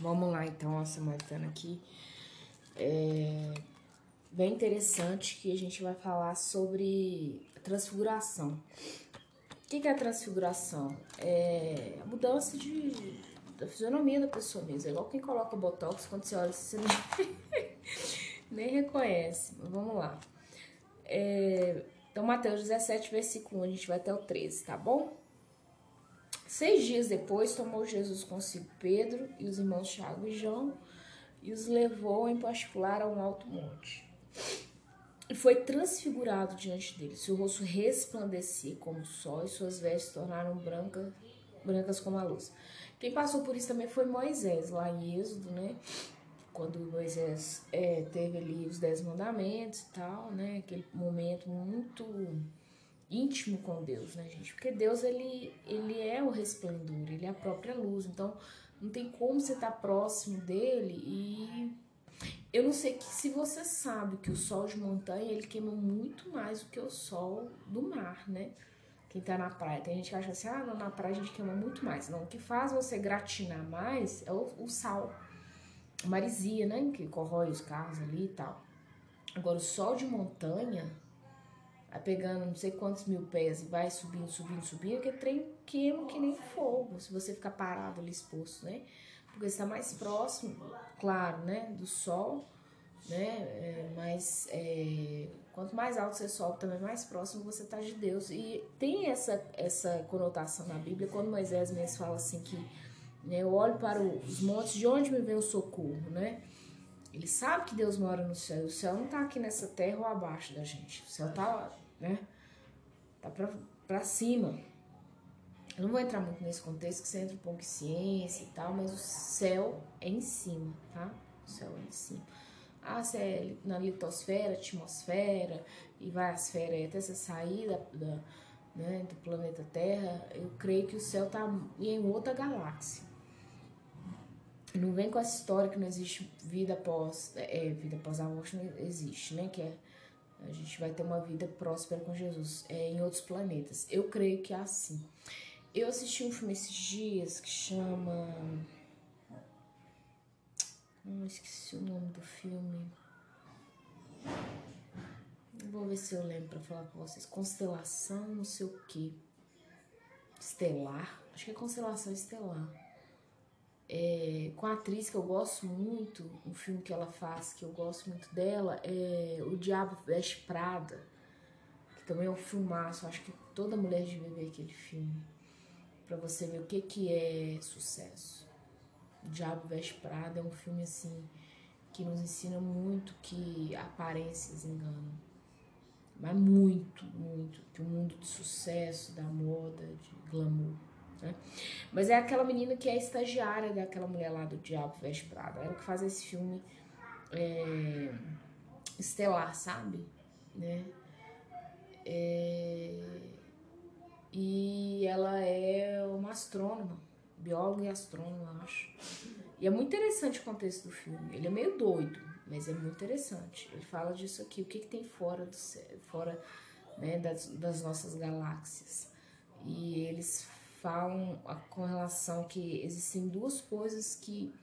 Vamos lá então, a Samaritana aqui. É bem interessante que a gente vai falar sobre transfiguração. O que é a transfiguração? É a mudança de, da fisionomia da pessoa mesmo. É igual quem coloca botox, quando você olha, você nem, nem reconhece. Mas vamos lá. É, então, Mateus 17, versículo 1, a gente vai até o 13, tá bom? Seis dias depois, tomou Jesus consigo Pedro e os irmãos Tiago e João e os levou em particular a um alto monte. E foi transfigurado diante dele. Seu rosto resplandecia como o sol e suas vestes tornaram branca, brancas como a luz. Quem passou por isso também foi Moisés, lá em Êxodo, né? Quando Moisés é, teve ali os dez mandamentos e tal, né? Aquele momento muito íntimo com Deus, né, gente? Porque Deus, ele, ele é o resplendor, ele é a própria luz. Então, não tem como você estar tá próximo dele e... Eu não sei que se você sabe que o sol de montanha, ele queima muito mais do que o sol do mar, né? Quem tá na praia. Tem gente que acha assim, ah, não, na praia a gente queima muito mais. Não, o que faz você gratinar mais é o, o sal. A marisia, né? Que corrói os carros ali e tal. Agora, o sol de montanha, Vai pegando não sei quantos mil pés e vai subindo, subindo, subindo, que trem queima que nem fogo, se você ficar parado ali exposto, né? Porque está mais próximo, claro, né, do sol, né? É, mas é, quanto mais alto você sobe, também mais próximo você está de Deus. E tem essa, essa conotação na Bíblia, quando Moisés mesmo fala assim que né, eu olho para os montes, de onde me vem o socorro, né? Ele sabe que Deus mora no céu. O céu não está aqui nessa terra ou abaixo da gente. O céu está né? Tá pra, pra cima. Eu não vou entrar muito nesse contexto, que você entra um pouco em ciência e tal, mas o céu é em cima, tá? O céu é em cima. Ah, se é na litosfera, atmosfera, e vai a esfera até você sair da, da, né, do planeta Terra, eu creio que o céu tá em outra galáxia. Não vem com essa história que não existe vida após. É, vida após a morte não existe, né? Que é a gente vai ter uma vida próspera com Jesus é, em outros planetas. Eu creio que é assim. Eu assisti um filme esses dias que chama. Não esqueci o nome do filme. Vou ver se eu lembro pra falar com vocês. Constelação, não sei o que. Estelar. Acho que é Constelação Estelar é, com a atriz que eu gosto muito, um filme que ela faz que eu gosto muito dela, é O Diabo Veste Prada, que também é um filmaço, acho que toda mulher deve ver aquele filme, para você ver o que, que é sucesso. O Diabo Veste Prada é um filme assim que nos ensina muito que aparências enganam. Mas muito, muito. Que o mundo de sucesso, da moda, de glamour né? Mas é aquela menina que é estagiária daquela mulher lá do Diabo Veste Prada. Ela que faz esse filme é, estelar, sabe? Né? É, e ela é uma astrônoma, bióloga e astrônoma, acho. E é muito interessante o contexto do filme. Ele é meio doido, mas é muito interessante. Ele fala disso aqui, o que, que tem fora do fora né, das, das nossas galáxias. E eles falam com relação que existem duas coisas que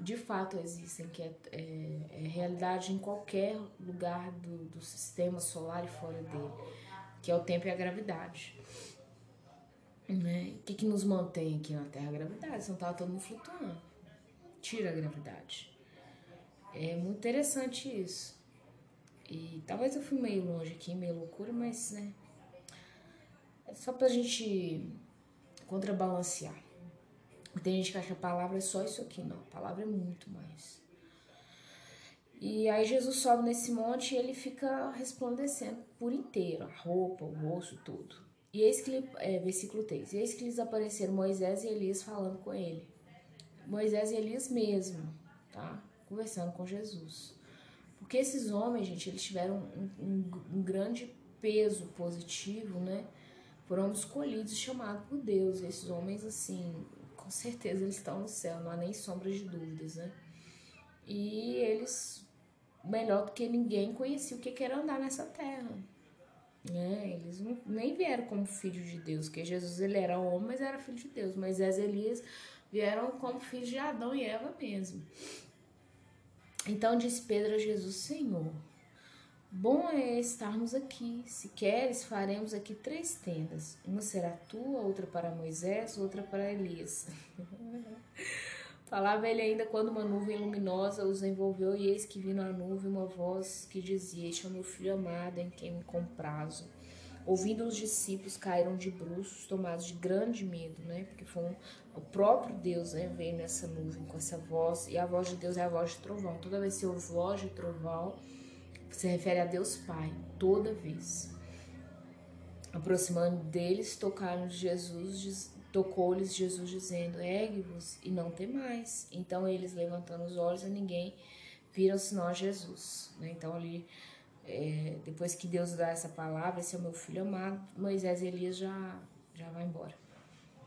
de fato existem, que é, é, é realidade em qualquer lugar do, do, sistema solar e fora dele, que é o tempo e a gravidade. Né? O que, que nos mantém aqui na Terra? A gravidade, senão tava todo mundo flutuando. Tira a gravidade. É muito interessante isso. E talvez eu fui meio longe aqui, meio loucura, mas né. É só pra gente contrabalancear. Tem gente que acha que a palavra é só isso aqui, não. A palavra é muito mais. E aí Jesus sobe nesse monte e ele fica resplandecendo por inteiro, a roupa, o rosto, tudo. E eis que é, versículo 3, e eis que lhes apareceram Moisés e Elias falando com ele. Moisés e Elias mesmo, tá? Conversando com Jesus. Porque esses homens, gente, eles tiveram um, um, um grande peso positivo, né? Foram escolhidos e chamados por Deus. Esses homens, assim, com certeza eles estão no céu, não há nem sombra de dúvidas, né? E eles, melhor do que ninguém, conheciam o que era andar nessa terra. Né? Eles nem vieram como filho de Deus, porque Jesus ele era homem, mas era filho de Deus. Moisés e Elias vieram como filhos de Adão e Eva mesmo. Então disse Pedro a Jesus: Senhor, bom é estarmos aqui. Se queres, faremos aqui três tendas: uma será tua, outra para Moisés, outra para Elias. Falava ele ainda quando uma nuvem luminosa os envolveu, e eis que vindo a nuvem uma voz que dizia: Este é o meu filho amado, em quem me comprazo. Ouvindo os discípulos caíram de bruços, tomados de grande medo, né? Porque foi um, o próprio Deus né, veio nessa nuvem com essa voz, e a voz de Deus é a voz de trovão. Toda vez que ouve voz de trovão, se refere a Deus Pai, toda vez. Aproximando deles, tocaram Jesus, tocou-lhes Jesus dizendo: Ergue-vos e não temais. Então eles, levantando os olhos a ninguém, viram senão a Jesus. Né? Então ali é, depois que Deus dá essa palavra, esse é o meu filho amado, Moisés e Elias já, já vai embora.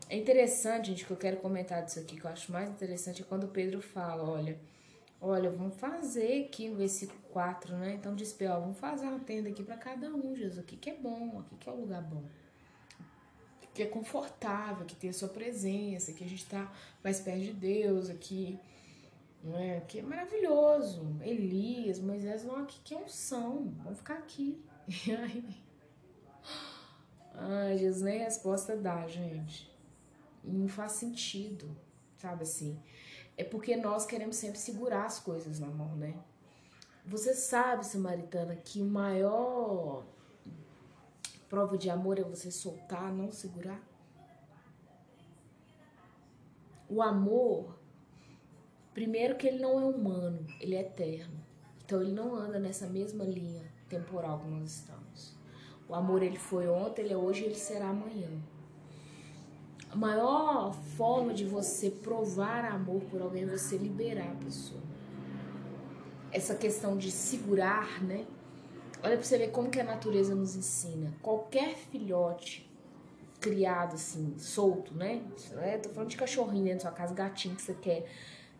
É interessante, gente, que eu quero comentar disso aqui, que eu acho mais interessante, é quando Pedro fala, olha, olha, vamos fazer aqui no versículo 4, né? Então diz, ó, vamos fazer uma tenda aqui para cada um, Jesus, aqui que é bom, aqui que é o lugar bom. Que é confortável, que tem a sua presença, que a gente tá mais perto de Deus, aqui não é? Que é maravilhoso. Elias, Moisés, não, aqui que unção. Vamos ficar aqui. E aí. Ai, Jesus nem resposta dá, gente. Não faz sentido, sabe assim? É porque nós queremos sempre segurar as coisas na mão, né? Você sabe, Samaritana, que o maior prova de amor é você soltar, não segurar? O amor Primeiro que ele não é humano, ele é eterno. Então ele não anda nessa mesma linha temporal que nós estamos. O amor ele foi ontem, ele é hoje ele será amanhã. Maior forma de você provar amor por alguém é você liberar a pessoa. Essa questão de segurar, né? Olha pra você ver como que a natureza nos ensina. Qualquer filhote criado assim, solto, né? É, tô falando de cachorrinho dentro da sua casa, gatinho que você quer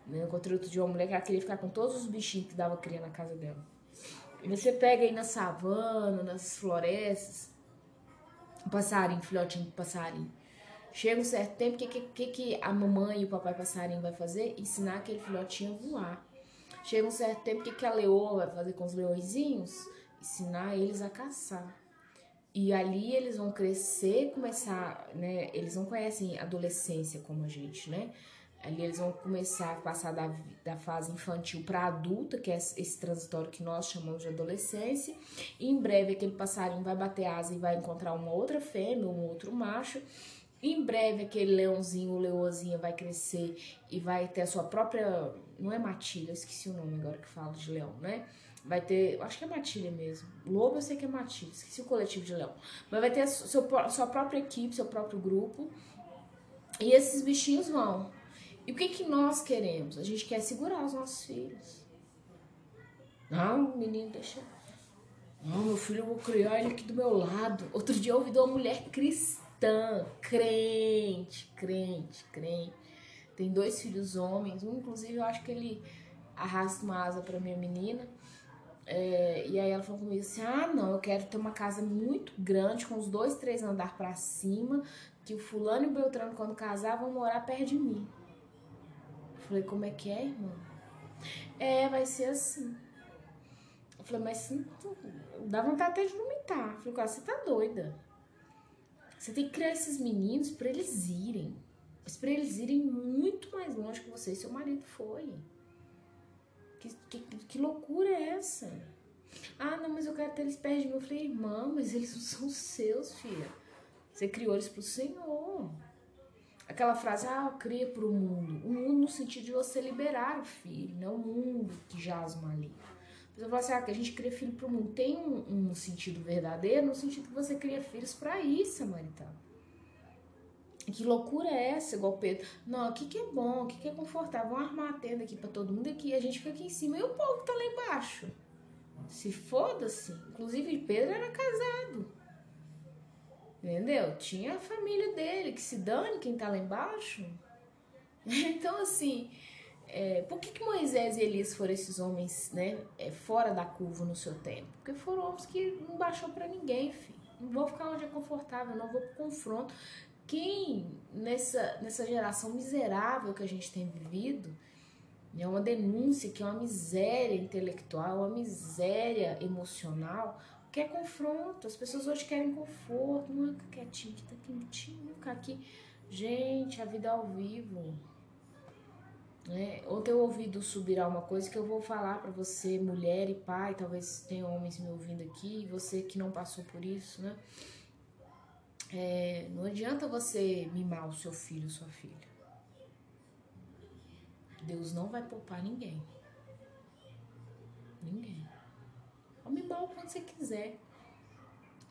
né? Encontrei outro dia uma mulher que ela queria ficar com todos os bichinhos que dava cria na casa dela. E você pega aí na savana, nas florestas, um passarinho, filhotinho de passarinho. Chega um certo tempo, o que, que, que a mamãe e o papai passarinho vai fazer? Ensinar aquele filhotinho a voar. Chega um certo tempo, o que, que a leoa vai fazer com os leõezinhos? Ensinar eles a caçar. E ali eles vão crescer, começar, né? Eles não conhecem adolescência como a gente, né? Ali eles vão começar a passar da, da fase infantil para adulta, que é esse transitório que nós chamamos de adolescência. E em breve aquele passarinho vai bater asa e vai encontrar uma outra fêmea, um outro macho. Em breve aquele leãozinho ou leoazinha vai crescer e vai ter a sua própria. Não é matilha, esqueci o nome agora que falo de leão, né? Vai ter. Acho que é matilha mesmo. Lobo eu sei que é matilha, esqueci o coletivo de leão. Mas vai ter a seu, sua própria equipe, seu próprio grupo. E esses bichinhos vão e o que, que nós queremos? A gente quer segurar os nossos filhos. Não, menino, deixa. Não, meu filho, eu vou criar ele aqui do meu lado. Outro dia eu ouvi de uma mulher cristã, crente, crente, crente. Tem dois filhos homens. Um, inclusive, eu acho que ele arrasta uma asa para minha menina. É, e aí ela falou comigo assim: ah, não, eu quero ter uma casa muito grande, com os dois, três andar para cima, que o fulano e o Beltrano, quando casar, vão morar perto de mim. Falei, como é que é, irmão? É, vai ser assim. Eu falei, mas dá vontade até de vomitar. Eu falei, cara, você tá doida. Você tem que criar esses meninos para eles irem. Mas pra eles irem muito mais longe que você e seu marido foi. Que, que, que loucura é essa? Ah, não, mas eu quero ter eles perto de mim. Eu falei, irmã, mas eles não são seus, filha. Você criou eles pro Senhor. Aquela frase, ah, cria para o mundo. O mundo no sentido de você liberar o filho, não o mundo que jaz ali. Você fala assim, ah, que a gente cria filho para o mundo. Tem um, um, sentido verdadeiro, no sentido que você cria filhos para isso, Samaritano. Que loucura é essa, igual Pedro? Não, aqui que é bom, aqui que é confortável. Vamos armar a tenda aqui para todo mundo aqui. A gente fica aqui em cima e o povo tá lá embaixo. Se foda-se. Inclusive, Pedro era casado. Entendeu? Tinha a família dele, que se dane quem tá lá embaixo. Então, assim, é, por que, que Moisés e Elias foram esses homens, né, é, fora da curva no seu tempo? Porque foram homens que não baixou para ninguém, filho. Não vou ficar onde é confortável, não vou pro confronto. quem nessa, nessa geração miserável que a gente tem vivido, é uma denúncia que é uma miséria intelectual, uma miséria emocional, quer confronto. As pessoas hoje querem conforto, não é quietinho, tá quentinho, ficar aqui. Gente, a vida é ao vivo. Né? Eu ouvi do Subirá uma coisa que eu vou falar para você, mulher e pai, talvez tenha homens me ouvindo aqui, você que não passou por isso, né? É, não adianta você mimar o seu filho ou sua filha. Deus não vai poupar ninguém. Ninguém. Pode mimar o quanto você quiser.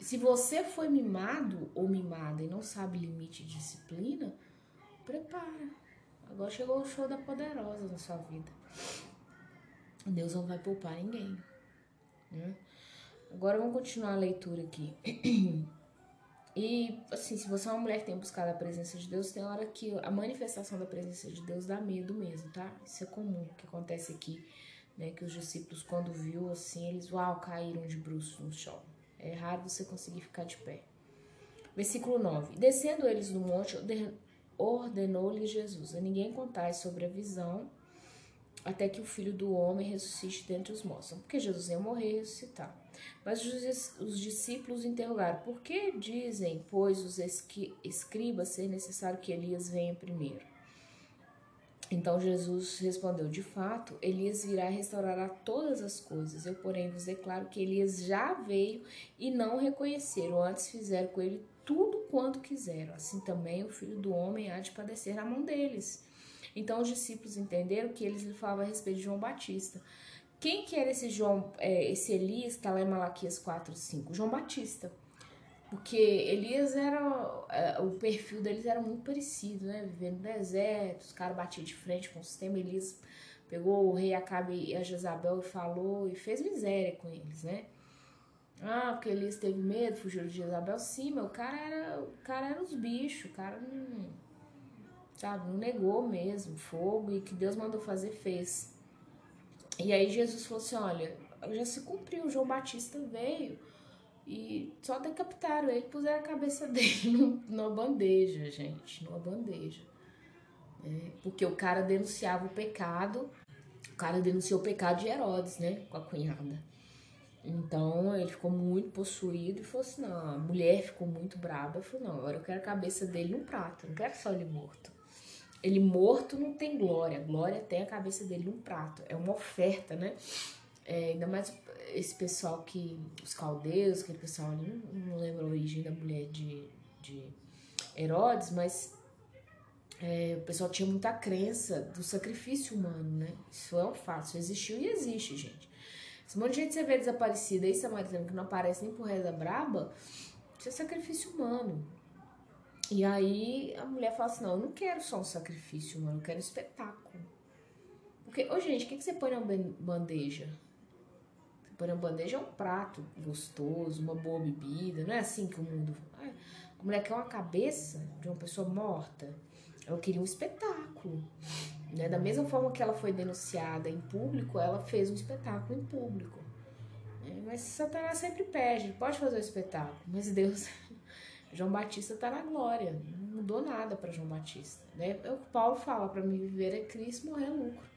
Se você foi mimado ou mimada e não sabe limite de disciplina, prepara. Agora chegou o show da poderosa na sua vida. Deus não vai poupar ninguém. Né? Agora vamos continuar a leitura aqui. E, assim, se você é uma mulher que tem buscado a presença de Deus, tem hora que a manifestação da presença de Deus dá medo mesmo, tá? Isso é comum, que acontece aqui, né? Que os discípulos, quando viu, assim, eles, uau, caíram de bruços no chão. É raro você conseguir ficar de pé. Versículo 9. Descendo eles do monte, ordenou-lhe Jesus a ninguém contar sobre a visão até que o filho do homem ressuscite dentre os mortos. Porque Jesus ia morrer e ressuscitar. Mas os discípulos interrogaram: Por que dizem, pois, os escribas ser necessário que Elias venha primeiro? Então Jesus respondeu: De fato, Elias virá e restaurará todas as coisas. Eu, porém, vos declaro que Elias já veio e não reconheceram, antes fizeram com ele tudo quanto quiseram. Assim também o filho do homem há de padecer na mão deles. Então os discípulos entenderam que eles lhe falavam a respeito de João Batista. Quem que era esse João, é, esse Elias que está lá em Malaquias 4, 5? João Batista. Porque Elias era. É, o perfil deles era muito parecido, né? Vivendo no deserto, os caras batiam de frente com o sistema. Elias pegou o rei Acabe e a Jezabel e falou e fez miséria com eles, né? Ah, porque Elias teve medo, fugiu de Jezabel. Sim, o cara era. O cara era os bichos, o cara não. Sabe, não negou mesmo fogo e que Deus mandou fazer, fez. E aí Jesus falou assim: olha, já se cumpriu, João Batista veio e só decapitaram ele, puseram a cabeça dele numa bandeja, gente, numa bandeja. É, porque o cara denunciava o pecado, o cara denunciou o pecado de Herodes, né, com a cunhada. Então ele ficou muito possuído e falou assim: não, a mulher ficou muito brava. Falou: não, agora eu quero a cabeça dele no prato, não quero só ele morto. Ele morto não tem glória, glória tem a cabeça dele num prato. É uma oferta, né? É, ainda mais esse pessoal que. Os caldeus, aquele pessoal ali, não, lembro a origem da mulher de, de Herodes, mas é, o pessoal tinha muita crença do sacrifício humano, né? Isso é um fato, isso existiu e existe, gente. Esse monte de gente você vê desaparecida aí, samaritano, que não aparece nem por reza braba, isso é sacrifício humano. E aí a mulher fala assim: não, eu não quero só um sacrifício, mano, eu quero um espetáculo. Porque, ô gente, o que, que você põe na bandeja? Você põe na bandeja é um prato gostoso, uma boa bebida, não é assim que o mundo. A mulher quer uma cabeça de uma pessoa morta. Ela queria um espetáculo. Né? Da mesma forma que ela foi denunciada em público, ela fez um espetáculo em público. É, mas Satanás sempre pede, pode fazer o espetáculo, mas Deus João Batista está na glória, não mudou nada para João Batista. Né? É o Paulo fala: para mim viver é Cristo, morrer é lucro.